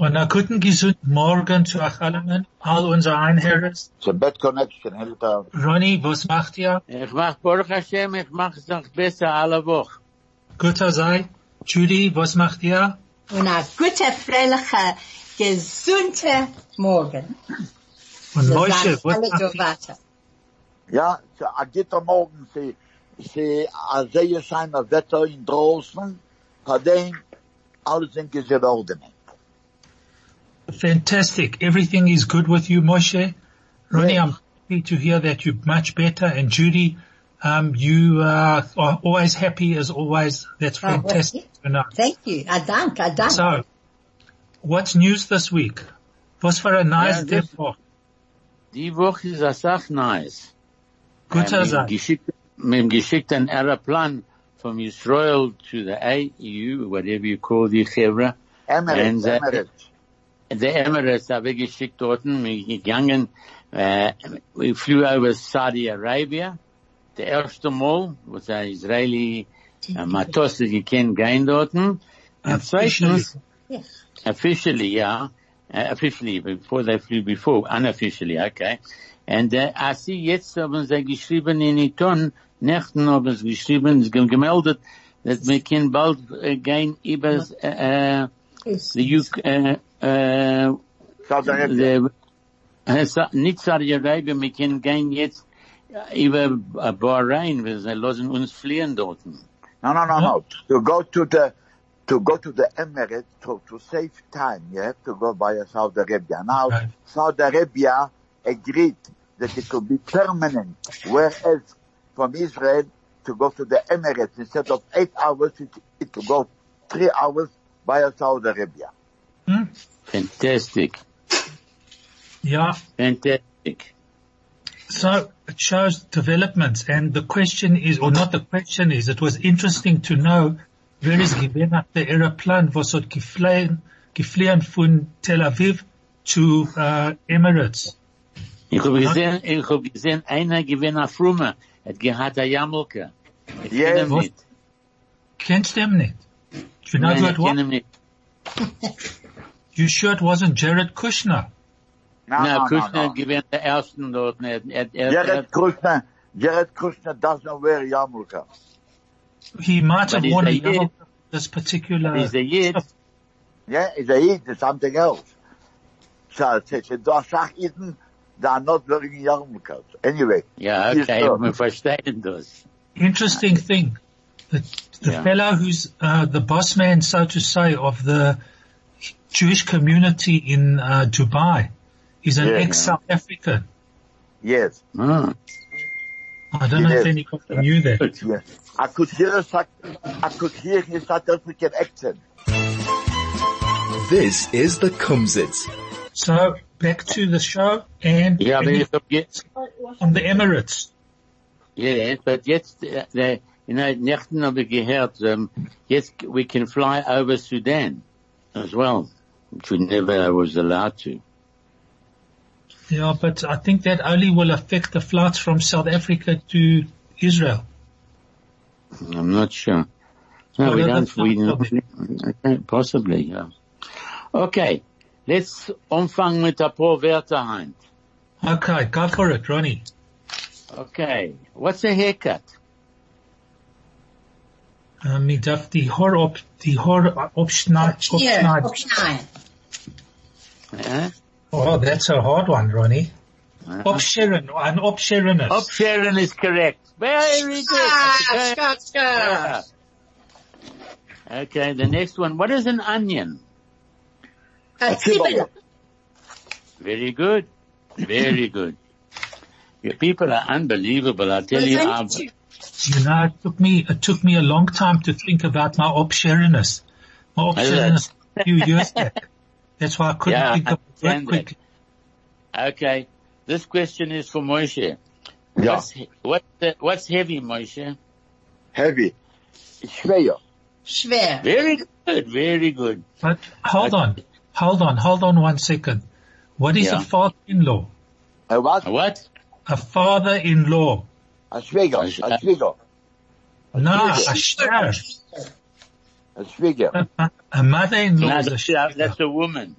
Und einen guten gesunden Morgen zu euch allen, all unsere Einherres. It's a bad connection, Hilton. Ronny, was macht ihr? Ich mach Baruch Hashem, ich mach es noch besser alle Woche. Guter sei. Judy, was macht ihr? Und ein guter, fröhlicher, gesunder Morgen. Und Moshe, was macht so ihr? Ja, so, a gitter morgen, sie, sie, a sehr scheiner Wetter in draußen, von dem, alles in Ordnung. Fantastic. Everything is good with you, Moshe. Ronnie, Yes. I'm happy to hear that you're much better. And Judy, um, you uh, are always happy as always. That's Oh, well, fantastic. Thank you. I dank, I dank. So, what's news this week? Was for a nice Ja, day das- for Die Woche ist a Sach nice. Guter Ähm, sei. geschickt, mit dem geschickten Aeroplan from Israel to the AU, whatever you call the Chevra. Emirates, And, uh, Emirates. The Emirates ich geschickt dort, wir gegangen, äh, uh, we flew over Saudi Arabia. Der erste Mal, was ein Israeli äh, Matos gekannt gehen dort. Und zweitens, Yes. officially, yeah, uh, officially, before they flew before, unofficially, okay. And uh, I see jetzt haben sie geschrieben in Iton, Nächten haben sie geschrieben, sie gemeldet, dass wir können bald äh, gehen über äh, the UK, äh, uh, nicht Saudi Arabia, wir können gehen jetzt über Bahrain, sie lassen uns fliehen dort. No, no, no, no. To go to the, to go to the Emirates, to, to save time, you have to go via Saudi Arabia. Now, Right. Saudi Arabia agreed that it could be permanent, whereas from Israel to go to the Emirates, instead of eight hours, it, it will go three hours via Saudi Arabia. Hmm? Fantastic. Yeah. Fantastic. So it shows developments and the question is, or not the question is, it was interesting to know where is gewesen hat der Aeroplan, was hat geflogen, geflogen von Tel Aviv to uh, Emirates. Ich hab gesehen, ich hab gesehen, einer gewinnt auf Frumme, hat gehad a Jammelke. Ich Ja, ihn nicht. Kennst du him nicht? You know Nein, ich it ihn nicht. You sure it wasn't Jared Kushner? No, no, no, Kushner no. gewinnt der Ersten dort. Jared Kushner, Jared Kushner doesn't wear yarmulke. He might have But he's worn a a Yid. yellow this particular. He's a Yid. Yeah, it's a Eid, it's something else. So, it's, it's, it's Shach Eden, they are not wearing yarmulkes. Anyway. Ja, Yes, okay, sir. wir verstehen das. Interesting thing. The, the Yeah. fellow who's uh, the boss man, so to say, of the Jewish community in uh, Dubai is an Yeah. ex-South African. Yes, Ah, I don't know if Yes. anybody knew that. yes. I could hear a, South- I could hear his South African accent. This is the Kumzits. So back to the show and ja, aber ich hab jetzt, on the Emirates. ja, but jetzt, äh, der, in den Nächten habe ich gehört, um, jetzt we can fly over Sudan as well, which we never was allowed to. Yeah, but I think that only will affect the flights from South Africa to Israel. I'm not sure. No, we don't, we okay, possibly, yeah. Okay, let's anfangen mit ein paar Wörter, Heinz. Okay, go for it, Ronnie. Okay, what's a haircut? Um, ich darf die Haar op, die Haar opschneiden. Here, opschneiden. opschneiden. Eh? Oh, that's a hard one, Ronnie. Uh-huh. Opscheren, an opscheren is. Is correct. Very good. Ah, Okay. Scott, Scott. Ah. Okay, the next one. What is an onion? A Zwiebel. Very good. Very good. Your people are unbelievable. I tell you, I'm, you. You know, it took me, it took me a long time to think about my opscherenness. My opscherenness a few years back. That's why I couldn't Yeah, think I of it that understand that. quickly. okay. This question is for Moshe. Yeah. What's, what's, the, what's heavy, Moshe? Heavy. Schwer. Schwer. Very good, very good. But hold on, hold on, hold on one second. What is Yeah. a father-in-law? A what? What? A father-in-law. A Schwieger. A Schwieger. No, a Schwieger. shwer. A Schwieger. A, a mother-in-law is a that's, that's a woman.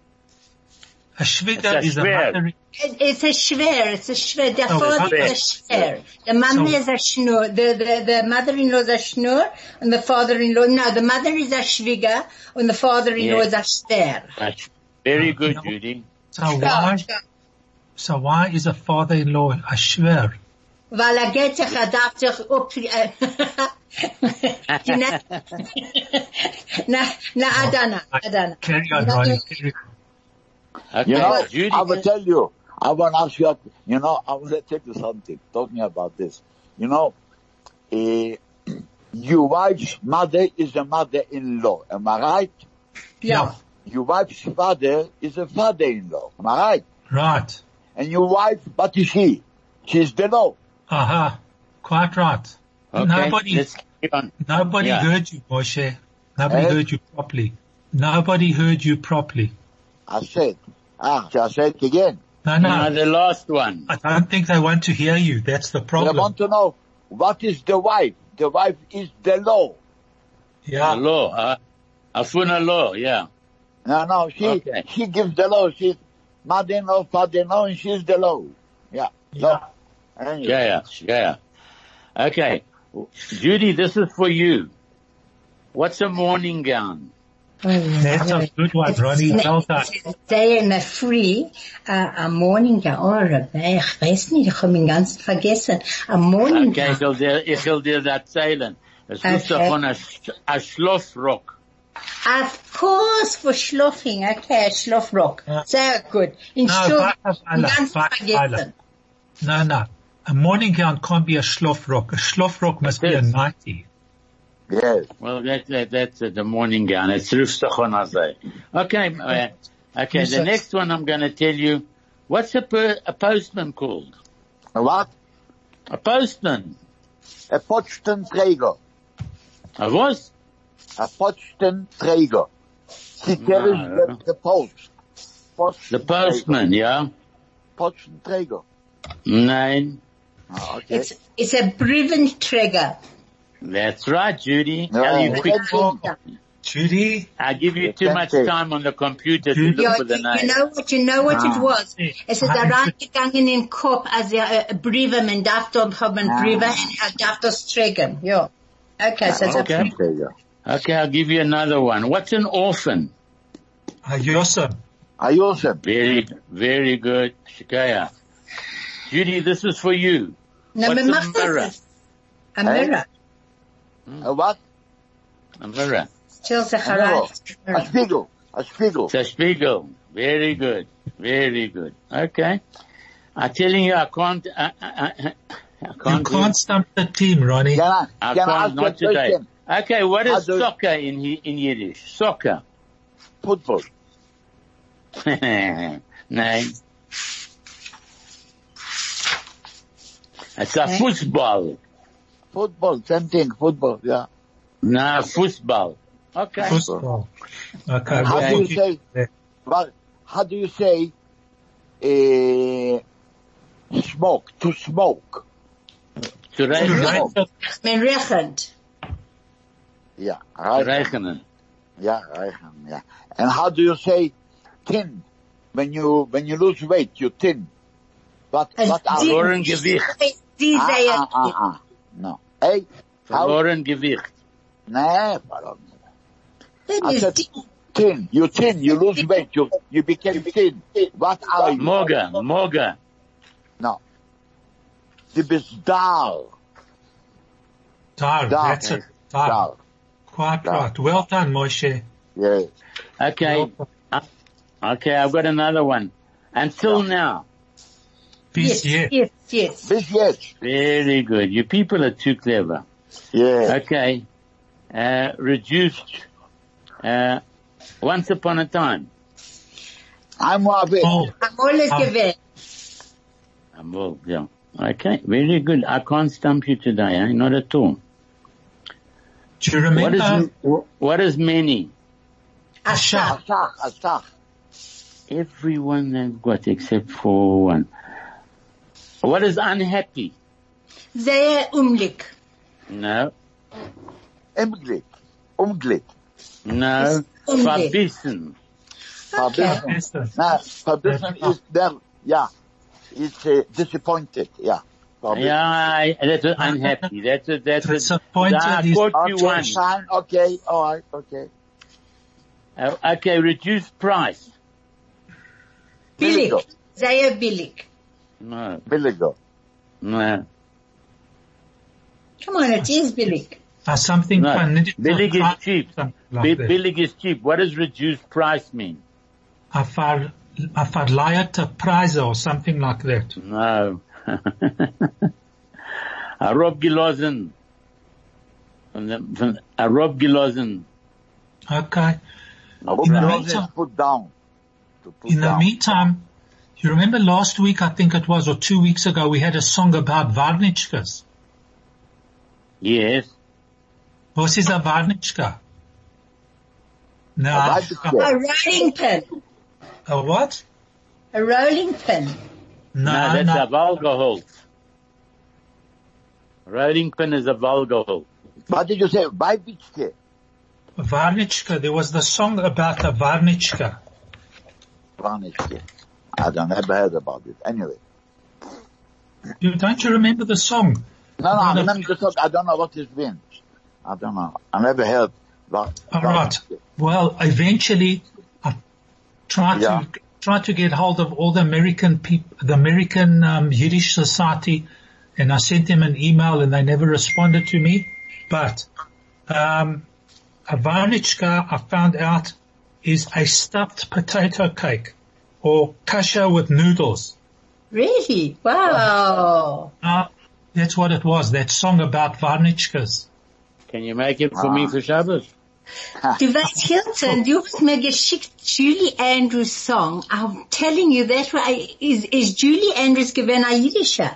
A shviga It's a is a shwer. mother. It's a schwer, it's a schwer. The Oh, father schwer. is a schwer. The mom So- is a schnur. The, the, the mother-in-law is a schnur and the father-in-law, no, the mother is a schwiger and the father-in-law is a schwer. That's very ah, good, No. Judy. So why, so why is a father-in-law a shwer? Weil er geht sich, er darf sich up, äh, na, na, na, Adana, Adana. Carry on, Ronnie. Carry on. Okay, You know, Judy. I will tell you, I want to ask you, you know, I want to tell you something, talking about this. You know, eh, your wife's mother is a mother-in-law, am I right? Ja. Your wife's father is a father-in-law, am I right? Right. And your wife, what is she? She's the law. Aha. Quite right. Okay, Nobody, let's carry on. nobody Yeah. heard you, Moshe. Nobody heard you properly. Nobody heard you properly. I said, ah, shall I say it again? No, Now no. the last one. I don't think they want to hear you. That's the problem. They want to know, what is the wife? The wife is the law. Yeah. The Yeah. law, huh? Afuna law, yeah. No, no, she, Okay. she gives the law. She's mother-in-law, father-in-law, and she's the law. Yeah. Yeah. Anyway. Yeah, yeah, yeah. Okay. Judy, this is for you. What's a morning gown? That's a good one, Ronnie. Well done. Day in a free, uh, a morning gown. Oh, Rabbi, ich weiß nicht, ich habe ihn ganz vergessen. A morning Okay, ich gown. will dir, ich will dir das erzählen. Es ist Okay. davon ein, Sch- ein Of course, for schlafing. Okay, schlafrock. Ja. Sehr gut. In No, Stuhl, Weißweiler, ganz Weißweiler. vergessen. No, no. A morning gown can't be a schlofrock. A schlofrock must be a Yes. nightie. Yes. Well, that, that, that's uh, the morning gown. It's Rufstachon Azay. Okay, uh, okay, the next one I'm gonna tell you, what's a, per, a postman called? A what? A postman. A Postenträger. A what? A Postenträger. She carries No. the, the post. The postman, yeah? Postenträger. Nein. Ah, okay. It's, it's a trigger. That's right, Judy. No. Tell you quick. Yeah. Judy? I give you You too much time on the computer to You- look Ja, for the you, name. you know what, you know what Ah. it was? Es ist Ah. reingegangen in den Kopf, als er äh, Briefe, man darf da haben Ah. Briefe, und darf das tragen. Ja. Okay, so Okay. that's Postenträger. Okay, I'll give you another one. What's an orphan? A Yosem. I use. Very, very good. Shikaya. Judy, this is for you. Na, What's man a macht mirror? das. A mirror. A what? A mirror. Stil sich A mirror. herein. A spiegel. A spiegel. It's a spiegel. Very good. Very good. Okay. I'm telling you, I can't, uh, uh, uh, I, I, I, I can't, do- can't stump the team, Ronnie. Can I, I can can't, ask not today. question? Okay, what How is do- soccer in, in Yiddish? Soccer. Football. Nein. It's a Okay. football. Football. Same thing. Football. Yeah. No, football. Okay. Football. Okay. How do you say? there. Well, how do you say, uh, smoke? To smoke. To To rechnen. write Man rechnet. Yeah. To Right. rechnen. Yeah. Right. Yeah. And how do you say thin? When you, when you lose weight, you thin. What, As what are Verloren Gewicht. Die Ah, ah, ah, ah. No. Hey, how? Verloren Gewicht. Nah, pardon. das I ist thin. You thin. You lose weight. You, you became thin. What are you? Moga. Moga. No. Du bist dar. Dar. Dar. That's it. Dar. Dar. Quite Dar. right. Well done, Moshe. Yes. Okay. Uh, Okay, I've got another one. Until now. Peace, yeah. yes, yes. This yes. Very good. You people are too clever. Yes. Okay. Uh, reduced, uh, once upon a time. I'm Moabit. Oh, Amol ist Ah. gewählt. Um, well, yeah. Okay, very good. I can't stump you today, eh? Not at all. Do you remember? is, what is many? Asaf. Asach, Asach. Everyone they've got except for one. What is unhappy? Sehr umlik. No, Umglick. Umglick. no. Unglück. Verbissen. Verbissen. No, verbissen is there, yeah. It's uh, disappointed, yeah. Verbissen. Yeah, I- that's what unhappy. That's a, that's a, Disappointed I is- got you Okay, one. fine, okay, alright, okay. Uh, okay, reduced price. Billig. Billiger. Sehr billig. No, Billiger. no, Come on, it is billig. Uh, something no. fun. Billig is cheap. Like Billig is cheap. What does reduced price mean? A ver, a verlaaierte prijs or something like that. No. a Rob Gilosen. From from, a Rob Gilosen. Okay. In the meantime- put down. To put In the meantime, you remember last week, I think it was, or two weeks ago, we had a song about Varnichkas. Yes. Was is a Varnichka? No, A Varnichka. A rolling pin. a what? A rolling pin. No, No, no, that's a Valgeholt. Rolling pin is a Valgeholt. What did you say? Weibitschke. Varnichka. There was the song about a Varnichka. Varnichke. I don't never heard about it. Anyway. You, don't you remember the song? No, no, I remember the talk. I don't know what it's been. I don't know. I never heard. Var- All right. Well, eventually, I tried Yeah. to tried to get hold of all the American people, the American um, Yiddish Society, and I sent them an email, and they never responded to me. But um, a varnichka, I found out, is a stuffed potato cake or kasha with noodles. Really? Wow. Uh, that's what it was. That song about varnichkas. Can you make it for Ah. me for Shabbos? Du weißt, Hilton, du hast mir geschickt Julie Andrews Song. I'm telling you, that way is, is Julie Andrews given a Yiddisher.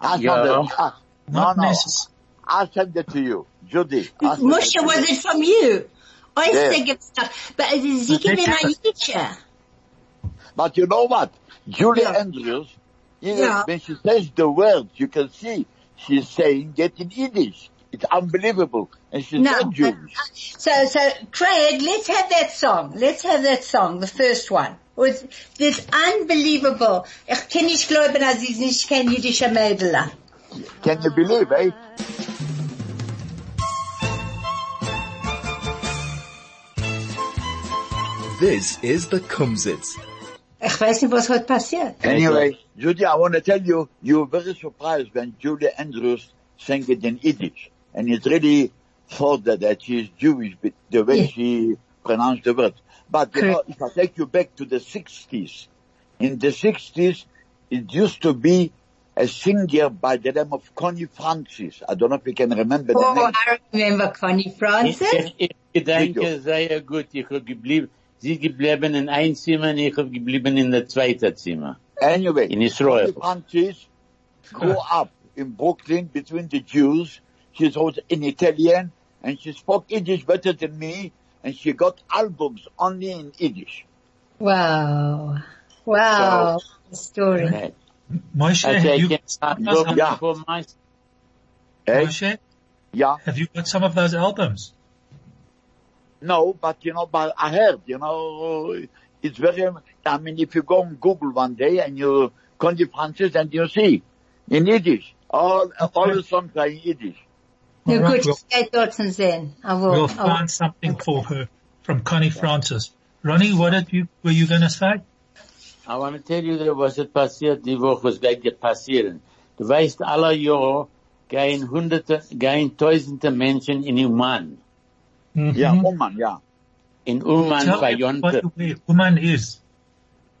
I Yeah. sent it. Ah, no, Not no. necess- I sent it to you. Judy. I sent Moshe, it was it from you? Oyster Yeah. gibt's doch. But sie given a Yiddisher. But you know what? Julia Yeah. Andrews, you know, Yeah. when she says the words, you can see she's saying it in Yiddish. It's unbelievable. And she's No. not uh, Jewish. So, so, Craig, let's have that song. Let's have that song, the first one. Was, that's unbelievable. Ich kann nicht glauben, dass sie nicht kein jüdischer Mädel. Can you believe, eh? This is the Kumzits. Ich weiß nicht, was heute passiert. Anyway, Judy, I want to tell you, you were very surprised when Julia Andrews sang it in Yiddish. And it really thought that, that she's Jewish, but the way Yeah. she pronounced the words. But you know, if I take you back to the 60s, in the 60s, it used to be a singer by the name of Connie Francis. I don't know if you can remember the Oh, name. I remember Connie Francis. ich, ich denke Video. sehr er gut. Ich hab geblieben, sie geblieben in ein Zimmer und ich hab geblieben in der zweite Zimmer. Anyway, In Israel. Connie Francis grew up in Brooklyn between the Jews. She wrote in Italian and she spoke Yiddish better than me and she got albums only in Yiddish. Wow. Wow. The story. Okay. Moshe, have you, can I some- go Yeah. for my, Eh? Moshe, Yeah. have you got some of those albums? No, but you know, but I heard, you know, it's very, I mean, if you go on Google one day and you Connie Francis and you see in Yiddish, all, all the songs are in Yiddish. Na All right, gut, we'll- ich gehe dort. I will. We'll find something for her from Connie Francis. Ronnie, what did you, were you going to say? I want to tell you that was it passiert die Woche, was geht dir passieren. Du weißt, alle Jahr gehen hunderte, gehen tausende Menschen in Uman. Yeah. Oman, yeah. In Uman Tell bei everybody Jonte. Uman is.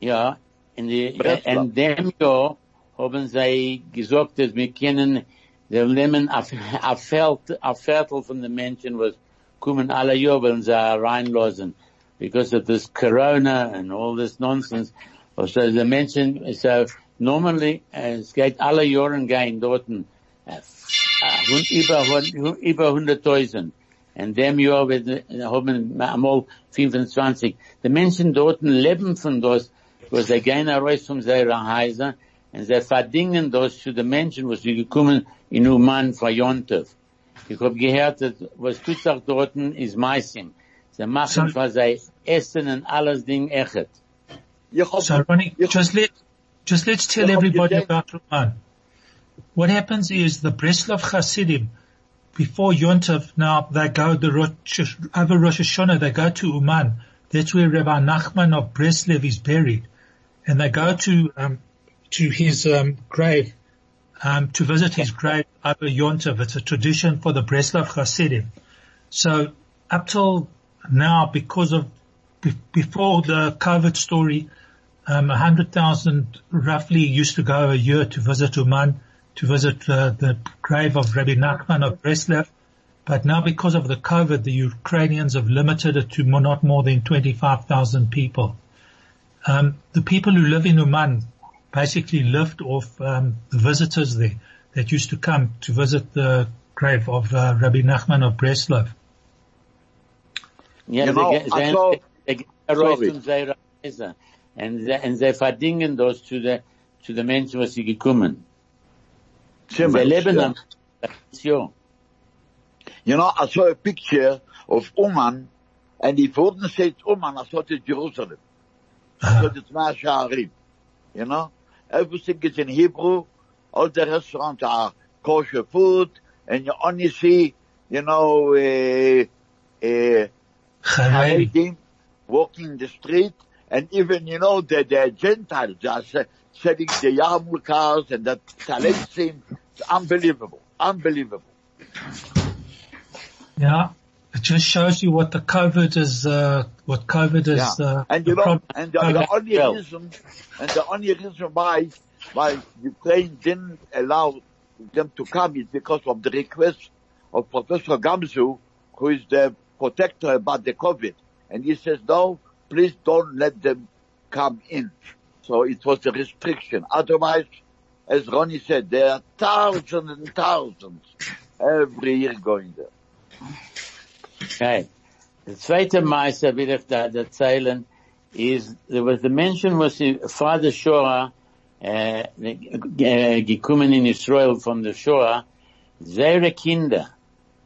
Ja, in die, Breslau. in dem Jahr haben sie gesagt, dass wir können, wir nehmen a, a Feld, a Viertel von den Menschen, was kommen alle Jahr, wollen sie reinlassen. Because of this Corona and all this nonsense. So the Menschen, so normally, äh, es geht alle Jahren gehen dort, äh, eh, äh, eh, über, über 100.000. Und dem Jahr wird, äh, haben wir einmal 25. Die Menschen dort leben von das, wo sie gehen raus von ihrer Häuser, und sie verdienen das zu den Menschen, wo sie gekommen in Uman von Yontov. Ich hab gehört, dass, was tut sich dort, ist Meisim. Sie machen, So- was sie essen und alles Ding echt. Ich So Ronnie, just let, just let's tell everybody about Uman. What happens is the Breslov Hasidim, before Yontov, now they go, the Rosh, over Rosh Hashanah, they go to Uman. That's where Rabbi Nachman of Breslev is buried. And they go to, um, to his, um, grave, um, to visit his grave over Yontov. It's a tradition for the Breslev Hasidim. So up till now, because of be- before the COVID story, um, a hundred thousand roughly used to go a year to visit Uman, to visit uh, the grave of Rabbi Nachman of Breslev. But now because of the COVID, the Ukrainians have limited it to more, not more than 25,000 people. Um, the people who live in Uman basically lived off um, the visitors there that used to come to visit the grave of uh, Rabbi Nachman of Breslev. Ja, You know, sie, I sie, saw- sie, sie raus Sorry. von ihrer Häuser. Und sie, und sie verdienen das zu den, zu den Menschen, was sie gekommen. Sie Simmons, leben yeah. am, ja. You know, I saw a picture of Uman, and if you wouldn't say it's Uman, I thought it's Jerusalem. I thought it's Mea Shearim. You know? Everything is in Hebrew. All the restaurants are kosher food, and you only see, you know, uh, uh, Haredi. Haredim walking the street, and even, you know, the, the Gentiles are selling the yarmulkes and the talentim. It's unbelievable. Unbelievable. Yeah. It just shows you what the COVID is, uh, what COVID is, Yeah. uh, and you the know, problem- and the, the only Well. reason, and the only reason why, why Ukraine didn't allow them to come is because of the request of Professor Gamzu, who is the protector about the COVID. And he says, no, please don't let them come in. So it was a restriction. Otherwise, as Ronnie said, there are thousands and thousands every year going there. Okay. Der zweite Meister will ich da erzählen, ist, there was the mention was the Father Shoah, äh, äh, gekommen in Israel von der Shoah, seine Kinder,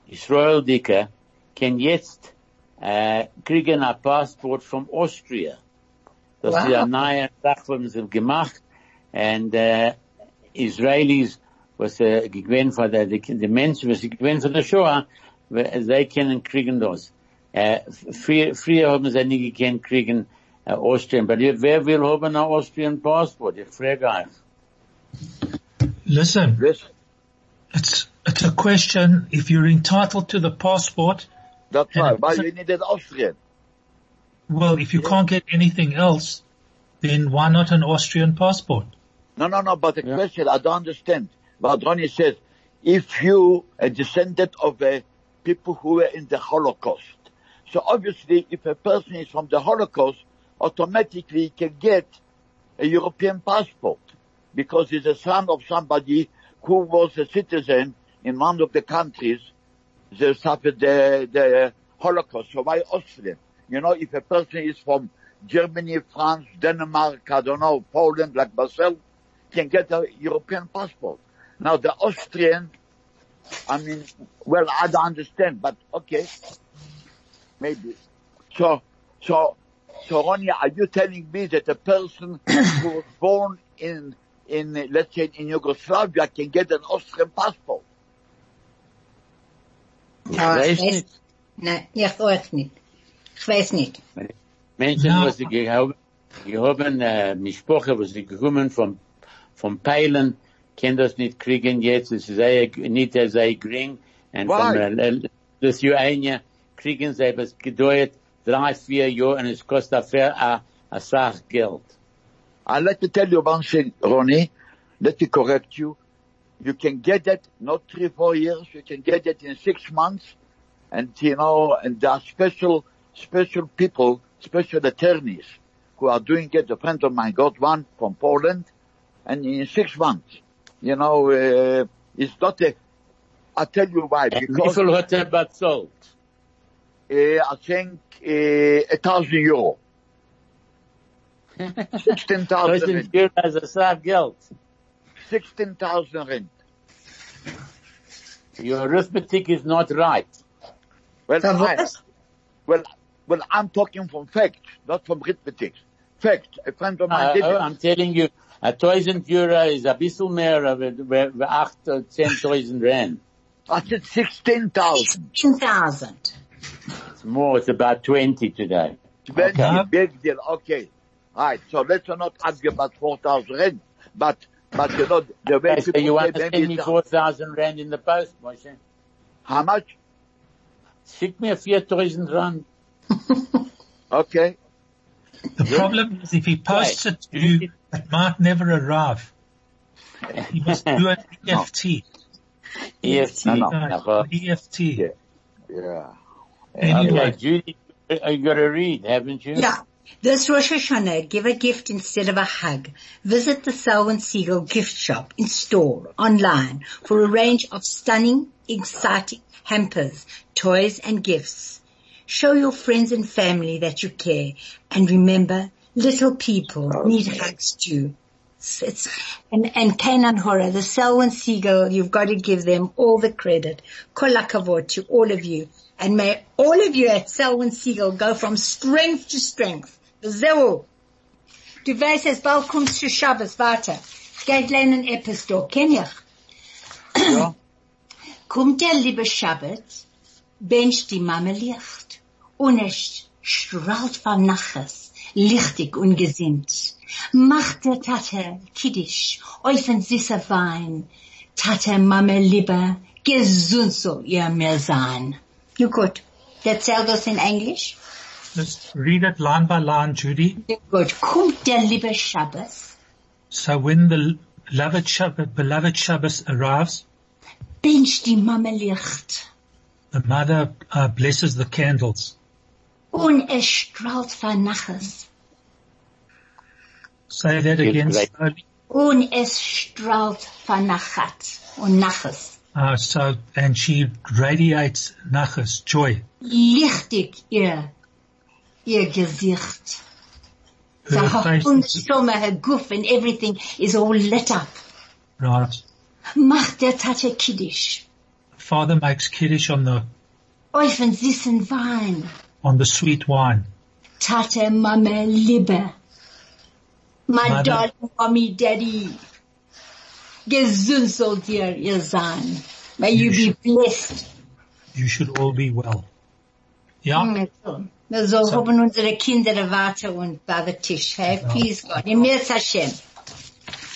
Israel Dicker, can jetzt, äh, kriegen ein Passport from Austria. Das Wow. ist eine neue Sache, was gemacht, und, äh, Israelis, was, uh, äh, gewinnt von der, die, die Menschen, was sie gewinnt von der Shoah, sie können kriegen das. Äh, früher, früher haben sie nicht gekannt kriegen, äh, Austrian, aber wer will haben ein Austrian Passport? Ich frage euch. listen, Yes, it's, it's a question. If you're entitled to the passport, that's And why. it Why doesn't- you needed Austrian? well, if you can't get anything else, then why not an Austrian passport? No, no, no, but the Yeah. question, I don't understand. But Ronnie says, if you a descendant of uh, people who were in the Holocaust, so obviously if a person is from the Holocaust, automatically he can get a European passport because he's a son of somebody who was a citizen in one of the countries that suffered the, the Holocaust. So why Austrian? You know, if a person is from Germany, France, Denmark, I don't know, Poland, like Marcel, can get a European passport. Now the Austrian, I mean, well, I don't understand, but okay, maybe. So, so, so Ronnie, are you telling me that a person who was born in, in, let's say in Yugoslavia can get an Austrian passport? Aber weiß ich weiß, nicht. nein, ich weiß nicht. Ich weiß nicht. Menschen, Ja. was sie gehaben, gehaben, äh, Mischproche, was sie gekommen vom, vom Peilen, können das nicht kriegen jetzt, es ist sehr, nicht sehr gering, und von Lithuania kriegen sie was gedauert, drei, vier Jahre, und es kostet dafür a, a Sach Geld. And let me tell you one thing, Ronnie. Let me correct you. You can get it not three, four years. You can get it in six months. And you know, and there are special, special people, special attorneys who are doing it. A friend of mine got one from Poland and in six months, you know, uh, it's not a, I'll tell you why, because, viel hat er bezahlt? uh, I think, uh, a thousand euro. Sixteen thousand, Tausend Euro ist ein Sack Geld. sixteen thousand rand. Your arithmetic is not right. Well, So I, well, well, I'm talking from facts, not from arithmetic. Facts. A friend of mine Uh, did oh, it. I'm telling you, a thousand euro is a bisschen mehr, aber aber acht, uh, äh, zehntausend Rand. I said sixteen thousand. 10,000. It's more, it's about twenty today. Very Okay. big deal. Okay. Alright, so let's not argue about 4,000 rand, but, but you know, the way Okay, so you want to send me four thousand Rand in the post, Moshe? how much? Schick mir viertausend Rand. Okay. The problem is if he posts Right. it to you, it might never arrive. He must do an EFT. EFT. No, no. EFT. Yeah. Yeah. Anyway, Okay, Judy, you got to read, haven't you? Yeah. This Rosh Hashanah, give a gift instead of a hug. Visit the Selwyn Segal gift shop in store, online, for a range of stunning, exciting hampers, toys and gifts. Show your friends and family that you care. And remember, little people oh, need hugs too. It's, it's, and, and Kanan Hora, the Selwyn Segal, you've got to give them all the credit. Kol hakavod to all of you. And may all of you at Selwyn Segal go from strength to strength. Zero. Du weißt, es bald kommst du Shabbos weiter. Geht lernen etwas da, kenn ich. Ja. Kommt der liebe Schabbat, bencht die Mama Licht und es strahlt von Naches, lichtig und gesinnt. Macht der Tate Kiddisch, euch ein süßer Wein. Tate Mama lieber, gesund soll ihr mir sein. You good. Erzähl das in Englisch? just read it line by line, Judy. You good. Kommt der liebe Shabbos, So when the beloved Shabbos, beloved Shabbos arrives, bencht die Mama Licht the mother uh, blesses the candles. Und es strahlt von Naches. Say that again right. slowly. Und es strahlt von Nachat und Naches. Uh, so, and she radiates nachas, joy. Lichtig ihr, ihr Gesicht. So Her her face, her goof and everything is all lit up. right. Macht der Tate Kiddisch. Father makes kiddush on the, Euch von süßen Wein. On the sweet wine. Tate Mama Liebe. My Mother. darling mommy daddy. Gesund sollt ihr, ihr sein. May you be blessed. You should all be well. Yeah? Mm. Wir so haben unsere Kinder warte und bei der Tisch. Hey, please God. Im Mirz Hashem.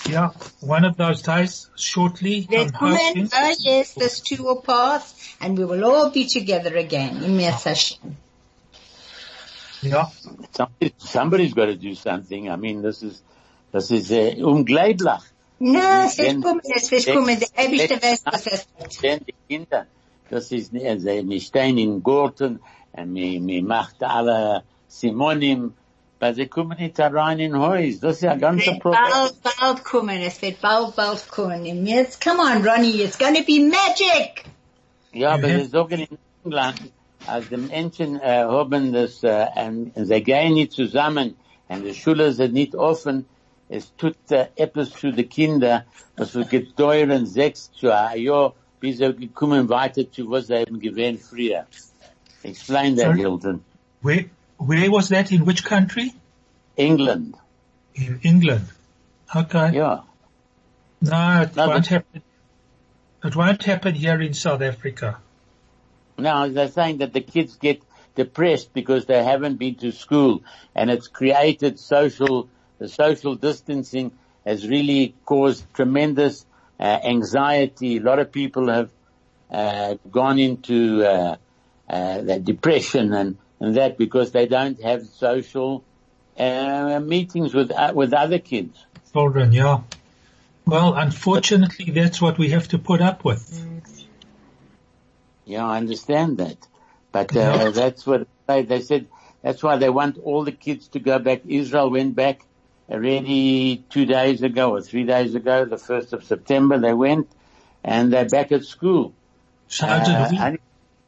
Yeah. One of those days, shortly, I'm Willkommen. hoping. Oh yes, this too will pass and we will all be together again. Im Hashem. Yeah. Somebody, somebody's got to do something. I mean, this is, this is uh, unglaublich. No, es wird Wenn- kommen, es wird kommen. Der Ewigste wenn- weiß, was es wird. Denn die Kinder, das ist, also, wir stehen in Gurten, und wir, wir macht alle Simonim, weil sie kommen nicht rein in Haus. Das ist ja ganz ein wird Problem. bald, bald kommen. Es wird bald, bald kommen. Im Mirz, come on, Ronnie, it's gonna be magic. Ja, aber Mhm. sie sagen in England, als die Menschen äh, uh, haben das, äh, uh, und sie gehen nicht zusammen, und die Schule sind nicht offen, es tut uh, äh, etwas zu den Kindern, was wir gedauern sechs zu ah, ein Jahr, bis sie gekommen weiter zu was sie eben gewähnt früher. Explain that, Sorry? Hilton. Where, where was that? In which country? England. In England. Okay. Ja. No, it No, won't happen. It won't happen here in South Africa. Now they're saying that the kids get depressed because they haven't been to school and it's created social, the social distancing has really caused tremendous uh, anxiety. A lot of people have uh, gone into uh, uh, the depression and, and that because they don't have social uh, meetings with uh, with other kids. Children, yeah. Well, unfortunately, that's what we have to put up with. Yeah, I understand that. But uh, that's what they, they said. That's why they want all the kids to go back. Israel went back already two days ago or three days ago, the 1st of September, they went and they're back at school. So did we. Uh,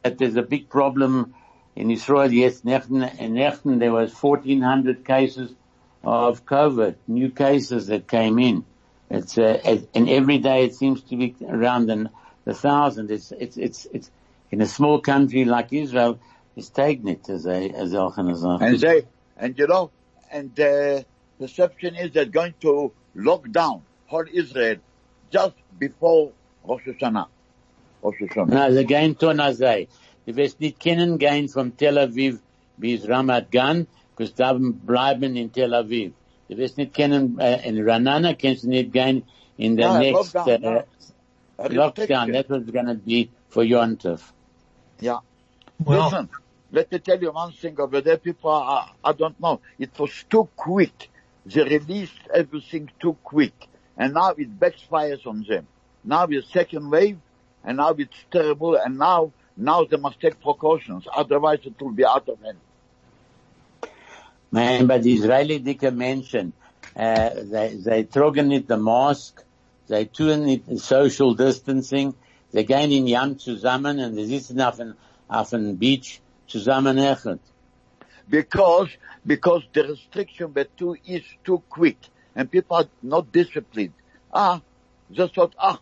that there's a big problem in Israel. Yes, Nechten there was 1400 cases of COVID, new cases that came in. It's, uh, and every day it seems to be around the, the thousand. It's, it's, it's, it's, in a small country like Israel, it's taking it as a, as sagt. And they, and you know, and the perception is they're going to lock down whole Israel just before Rosh Hashanah. Rosh Hashanah. Na, ze gehen tun a sei. Du wirst nicht kennen gehen vom Tel Aviv bis Ramat Gan, because da bleiben in Tel Aviv. Du wirst nicht kennen, in Ranana kannst du nicht gehen in the Ja, next, Lockdown, A uh, lockdown. restriction. That was gonna be for Yontov. Yeah. Well, Listen, let me tell you one thing over there, people, I, I don't know. It was too quick. They released everything too quick. And now it backfires on them. Now it's second wave, and now it's terrible, and now, now they must take precautions. Otherwise it will be out of hand. Man, but the Israeli dicke Menschen, uh, they, they tragen it the mask, they tun it social distancing, they gehen in Yam zusammen und sie sitzen auf dem, auf dem Beach zusammen. Because, because the restriction too, is too quick, and people are not disciplined. Ah, just thought, ah,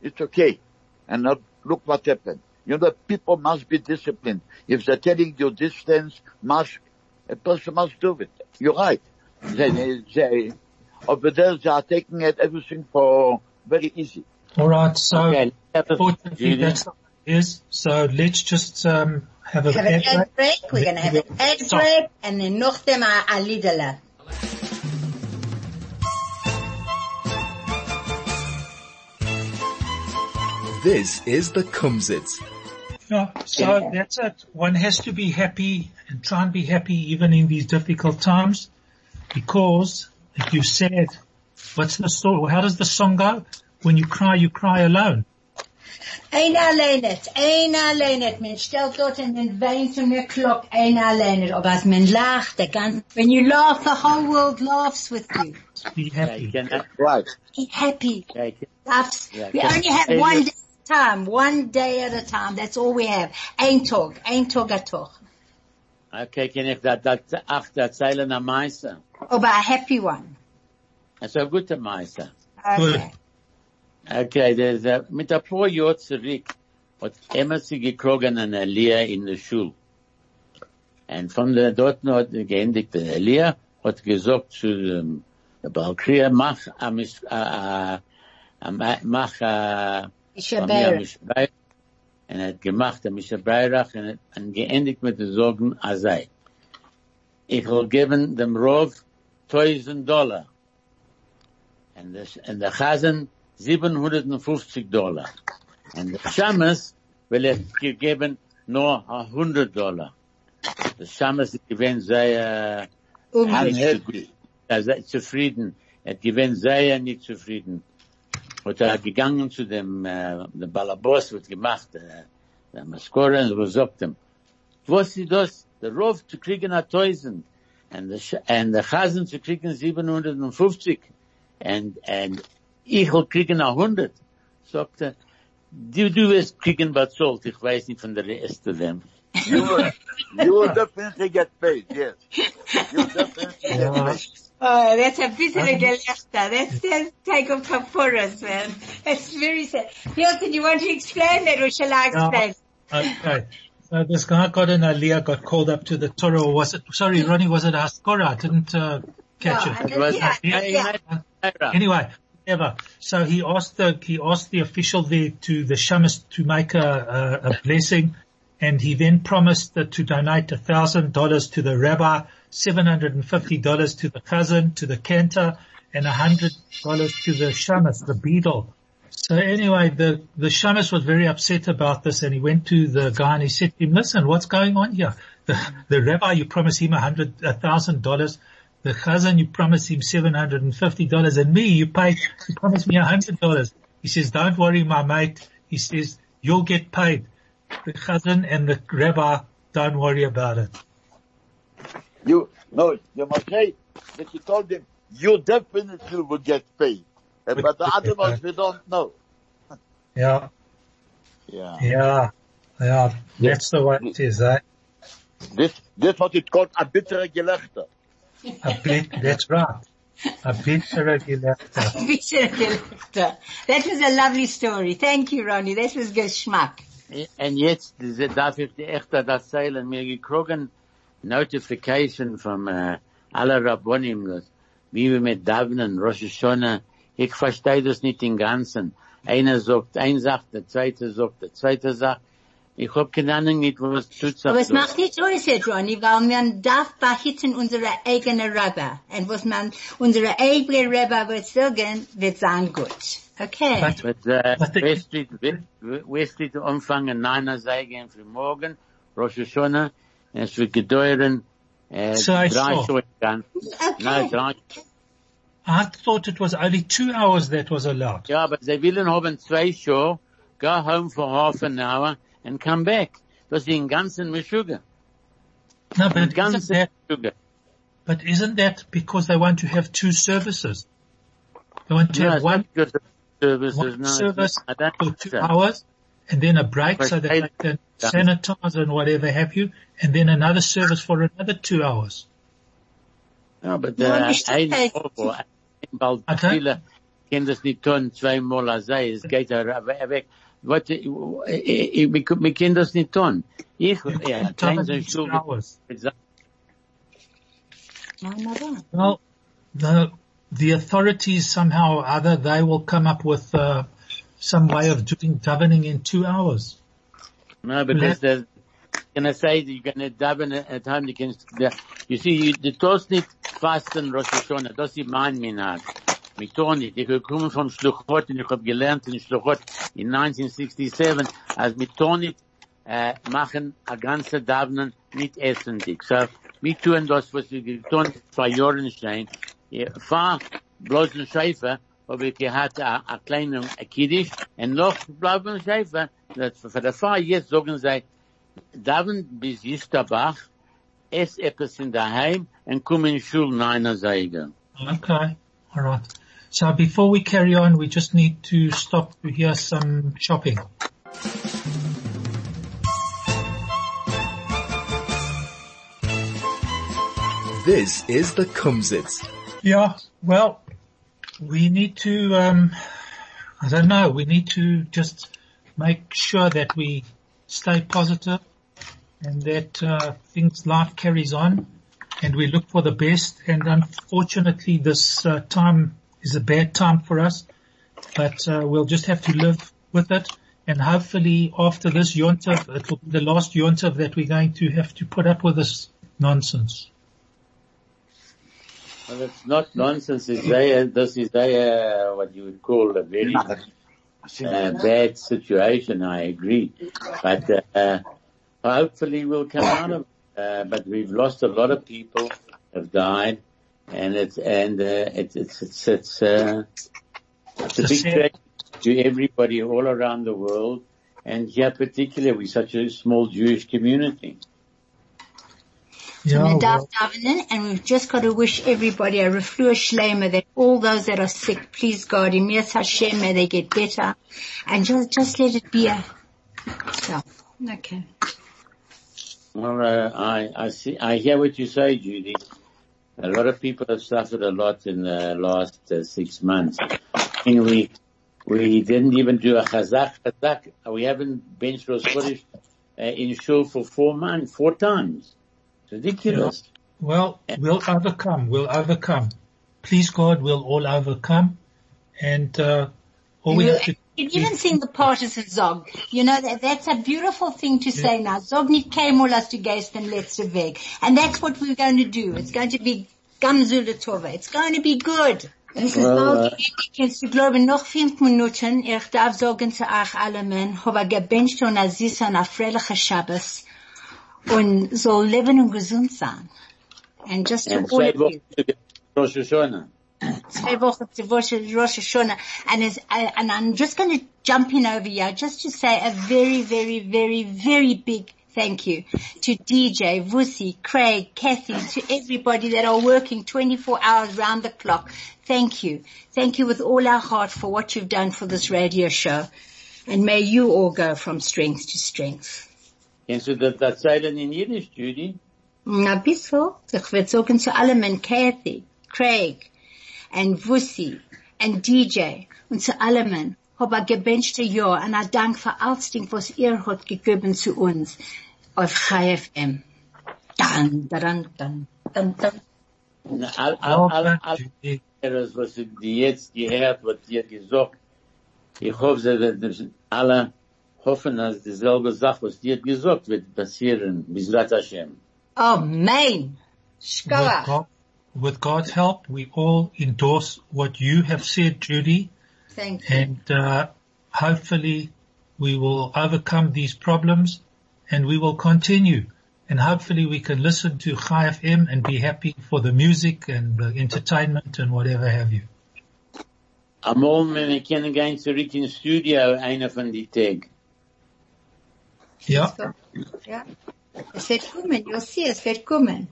it's okay. And now look what happened. You know, people must be disciplined. If they're telling you distance, mask, a person must do it. You're right. They, they, over there they are taking it, everything for very easy. All right. So Okay, let's have a- fortunately Judy. that's how it is. So let's just, um, have a Have an ad break. ad break. We're going to have an ad Stop. break and then noch dem a, a. This is the Kumzits. Yeah, so that's it. One has to be happy and try and be happy even in these difficult times because if you said, what's the story? How does the song go? When you cry, you cry alone. Einer allein nicht, einer allein nicht. Man stellt dort in den Wein zum Clock, einer allein nicht. Aber als man lacht, der ganze, when you laugh, the whole world laughs with you. Be happy. ich kann- Right. Be happy. ja, ich- Laughs. Yeah, we only have one day at a time, one day at a time. That's all we have. Ein Tag, ein Tag a Tag. Okay, kann ich da, da, ach, da zeilen am Meister. Aber a happy one. Das ist ein guter Meister. Okay. Okay, there's a, mit ein paar Jahren zurück hat Emma sie gekrogen an Elia in der Schule. Und von der dort hat die geendigte Elia hat gesagt zu dem der Balkrier, mach a mis, a, a, a, mach a, Beirach. Mishbeirach. Und er hat gemacht, der Mishbeirach, und er hat geendigt mit den Sorgen, er sei. Ich will geben dem Rov 1000 Dollar. Und der, und der Chazen 750 Dollar. Und der Shamas will er gegeben nur 100 Dollar. Der Shamas gewinnt sehr, er sei zufrieden. Er gewinnt sehr nicht zufrieden. Und er gegangen zu dem, äh, dem Balabos, wird gemacht, äh, der Maskore, und gesagt ihm, was ist das? Der Rov zu kriegen and the, Sch- and the Chazen zu kriegen 750, and, and ich will kriegen a hundert. Sagt er, du, du wirst kriegen bezahlt, ich weiß nicht von der Rest of them. You will, you will definitely get paid, yes. You definitely get paid. Oh, that's a bisschen a gelächter. That's, that's take of kapuras, man. It's very sad. Hilton, you want to explain that or shall I Yeah. explain? Okay. So this guy got an Aliyah, got called up to the Torah, was it, sorry, Ronnie, was it Haskora? I didn't, uh, catch Yeah, it. It was, Yeah, yeah. yeah. Anyway, So he asked the he asked the official there to the shamus to make a, a, a blessing, and he then promised that to donate thousand dollars to the rabbi, seven hundred and fifty dollars to the cousin, to the cantor, and hundred dollars to the shamus, the beadle. So anyway, the the shamus was very upset about this, and he went to the guy and he said to him, "Listen, what's going on here? The the rabbi, you promised him a hundred, a thousand dollars." The chazan, you promised him $750 and me, you paid, you promised me $100. He says, don't worry, my mate. He says, you'll get paid. The chazan and the rabbi, don't worry about it. You, no, you must say that you told him, you definitely will get paid. But the other ones, we don't know. Yeah, Yeah. yeah, yeah. That's the way it is, eh? This, this what it called a bittere Gelächter. A bit, that's right. A bittere Gelächter. That was a lovely story. Thank you, Ronnie. That was Geschmack. And jetzt diese- darf ich die echt erzählen. Mir gekrogen Notification from äh, alle Rabbonim, dass wie wir mit Davnen, Rosh Hashanah, ich verstehe das nicht im Ganzen. Einer sagt, ein sagt, der zweite sagt, der zweite sagt. Ich hab keine Ahnung nicht, was tut sich Aber es macht nicht aus, Herr Ronnie, weil man darf behitten unsere eigene Rabbi. Und was man, unsere eigene Rabbi wird sagen, wird sein gut. Okay. But, uh, But the- West Street, West Street anfangen, neiner sei gehen für morgen, Rosh Hashanah, es wird gedauern, äh, drei Stunden. Ganz. Nein, Okay. drei, I thought it was only two hours that was allowed. ja, aber sie willen haben zwei Show, go home for half an hour and come back. Das ist den ganzen Meshuggah. No, but isn't ganzen that, Meshuggah. but isn't that because they want to have two services? They want to No, have one, because of services, one no. service. I don't for two so. hours and then a break so that they can sanitize and whatever have you and then another service for another two hours. No, but Ja, der nicht ein okay. Euro, ein bald Okay. viele können das nicht tun, zweimal a sei, es geht er weg. Wat, eh, wir wir können das nicht tun. Ich, ja, Two klein sein Schul, hours. No, no, no. Well, the the authorities somehow or other they will come up with uh, some way of doing governing in two hours. no, because the, gonna say that you're gonna daven at home, you can, you see, you, the toast nicht fasten Rosh Hashanah, das ist mein Minhag. Ich tue nicht. Ich komme vom Schluchot und ich habe gelernt in Schluchot in 1967, als mit tun nicht äh, machen a ganze Davnen nicht essen dich. So, wir tun das, was wir getan vor Jahren schon. Ich fahr bloß ein Schäfer, habe ich gehabt a, a kleinen Kiddisch und noch bleiben ein Schäfer. Das, für der Fahr jetzt sagen sie, Daven bis Jisterbach, ess etwas in daheim und komm in Schul neiner Seige. Okay, all right. So before we carry on, we just need to stop to hear some shopping. This is the Kumzits. Yeah, well, we need to, um, I don't know, we need to just make sure that we stay positive and that uh, things, life carries on and we look for the best. And unfortunately, this uh, time is a bad time for us, but uh, we'll just have to live with it. And hopefully after this yontav, it will be the last yontav that we're going to have to put up with this nonsense. Well, it's not nonsense. It's this is very, uh, what you would call a very uh, bad situation. I agree, but uh, hopefully we'll come out of. it. Uh, but we've lost a lot of people, have died, and it's and uh, it's it's it's it's, uh, it's a big shame. tragedy to everybody all around the world, and here particularly with such a small Jewish community. Yeah, and, well, and we've just got to wish everybody a refuah shlema that all those that are sick, please God, in Mir Hashem, may they get better. And just, just let it be a, so, okay. Well, uh, I, I see, I hear what you say, Judy. A lot of people have suffered a lot in the last uh, six months. And we, we didn't even do a chazak chazak. We haven't benched Rosh Chodesh uh, in shul for four months, four times. It's ridiculous. Well, we'll overcome. We'll overcome. Please God, we'll all overcome. And, uh, all we You, have to, you even sing the partisan Zog. You know, that, that's a beautiful thing to say now. Zog nicht keinmal hast du gehst den letzten Weg. And that's what we're going to do. It's going to be Gamzule Tova. It's going to be good. Es ist Well, bald, uh, kennst du glauben, noch fünf Minuten, ich darf sagen zu euch alle habe gebencht und a süßer und a freiliche Shabbos und soll leben und gesund sein. And just to all of you. Wochen to Rosh Hashanah. zwei Wochen to Rosh Rosh Hashanah, and is, and I'm just going to jump in over here just to say a very, very, very, very big Thank you. To DJ, Vusi, Craig, Kathy, to everybody that are working 24 hours round the clock. Thank you. Thank you with all our heart for what you've done for this radio show. And may you all go from strength to strength. Kennst du das erzählen in Yiddish, Judy? Na, bissl. Ich werde sagen zu allem und Kathy, Craig, and Vusi, and DJ, und zu allem hab ein gebenchte Jahr und ein Dank für alles Ding, was ihr hat gegeben zu uns auf Chai FM. Dan, dan, dan, dan, dan. Na, All, all, Well all, all, er was ich jetzt gehört, was dir gesagt, ich hoffe, dass dass alle hoffen, dass dieselbe Sache, was dir gesagt wird, passieren, bis Rat Hashem. Amen. With, with God's help, we all endorse what you have said, Judy, Thank you. and uh, hopefully we will overcome these problems and we will continue. And hopefully we can listen to Chai FM and be happy for the music and the entertainment and whatever have you. Amol, wenn wir können gehen zurück ins Studio, einer von die Tag. Yeah. Yeah. Es wird kommen. You'll see, es wird kommen.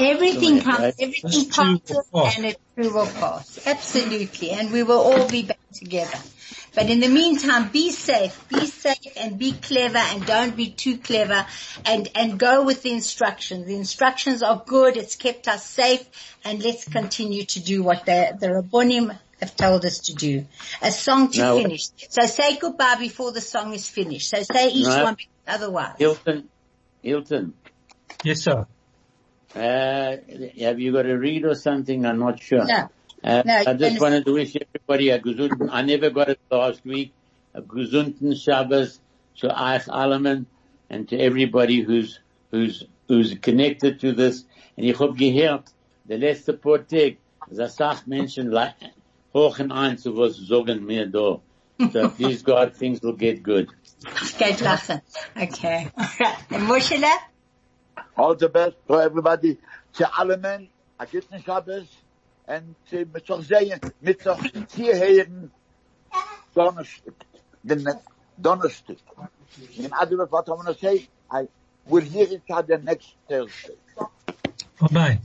Everything Come comes, right? everything This too will passes and it too will pass. Absolutely. And we will all be back together. But in the meantime, be safe, be safe and be clever and don't be too clever and, and go with the instructions. The instructions are good. It's kept us safe and let's continue to do what the, the Rabbonim have told us to do. A song to Now- finish. So say goodbye before the song is finished. So say each No. one otherwise. Hilton, Hilton, Yes, sir. Uh, have you got a read or something? I'm not sure. No. Uh, No, I just wanted to wish everybody a gesunden, I never got it last week, a gesunden Shabbos to Eich Alaman and to everybody who's, who's, who's connected to this. And ich hab gehört, der letzte Portag, das sagt Menschen, like, hoch und eins, was sagen mir da. So please God, things will get good. Geht lachen. Okay. And Moshele? All the best for everybody. To Allemen, a guten Shabbos. And to Mitzvah Zeyen, Mitzvah Tierheren, Donnerstag. The ne- Donnerstag. In other words, what I want to say, I will hear next Thursday. Bye-bye.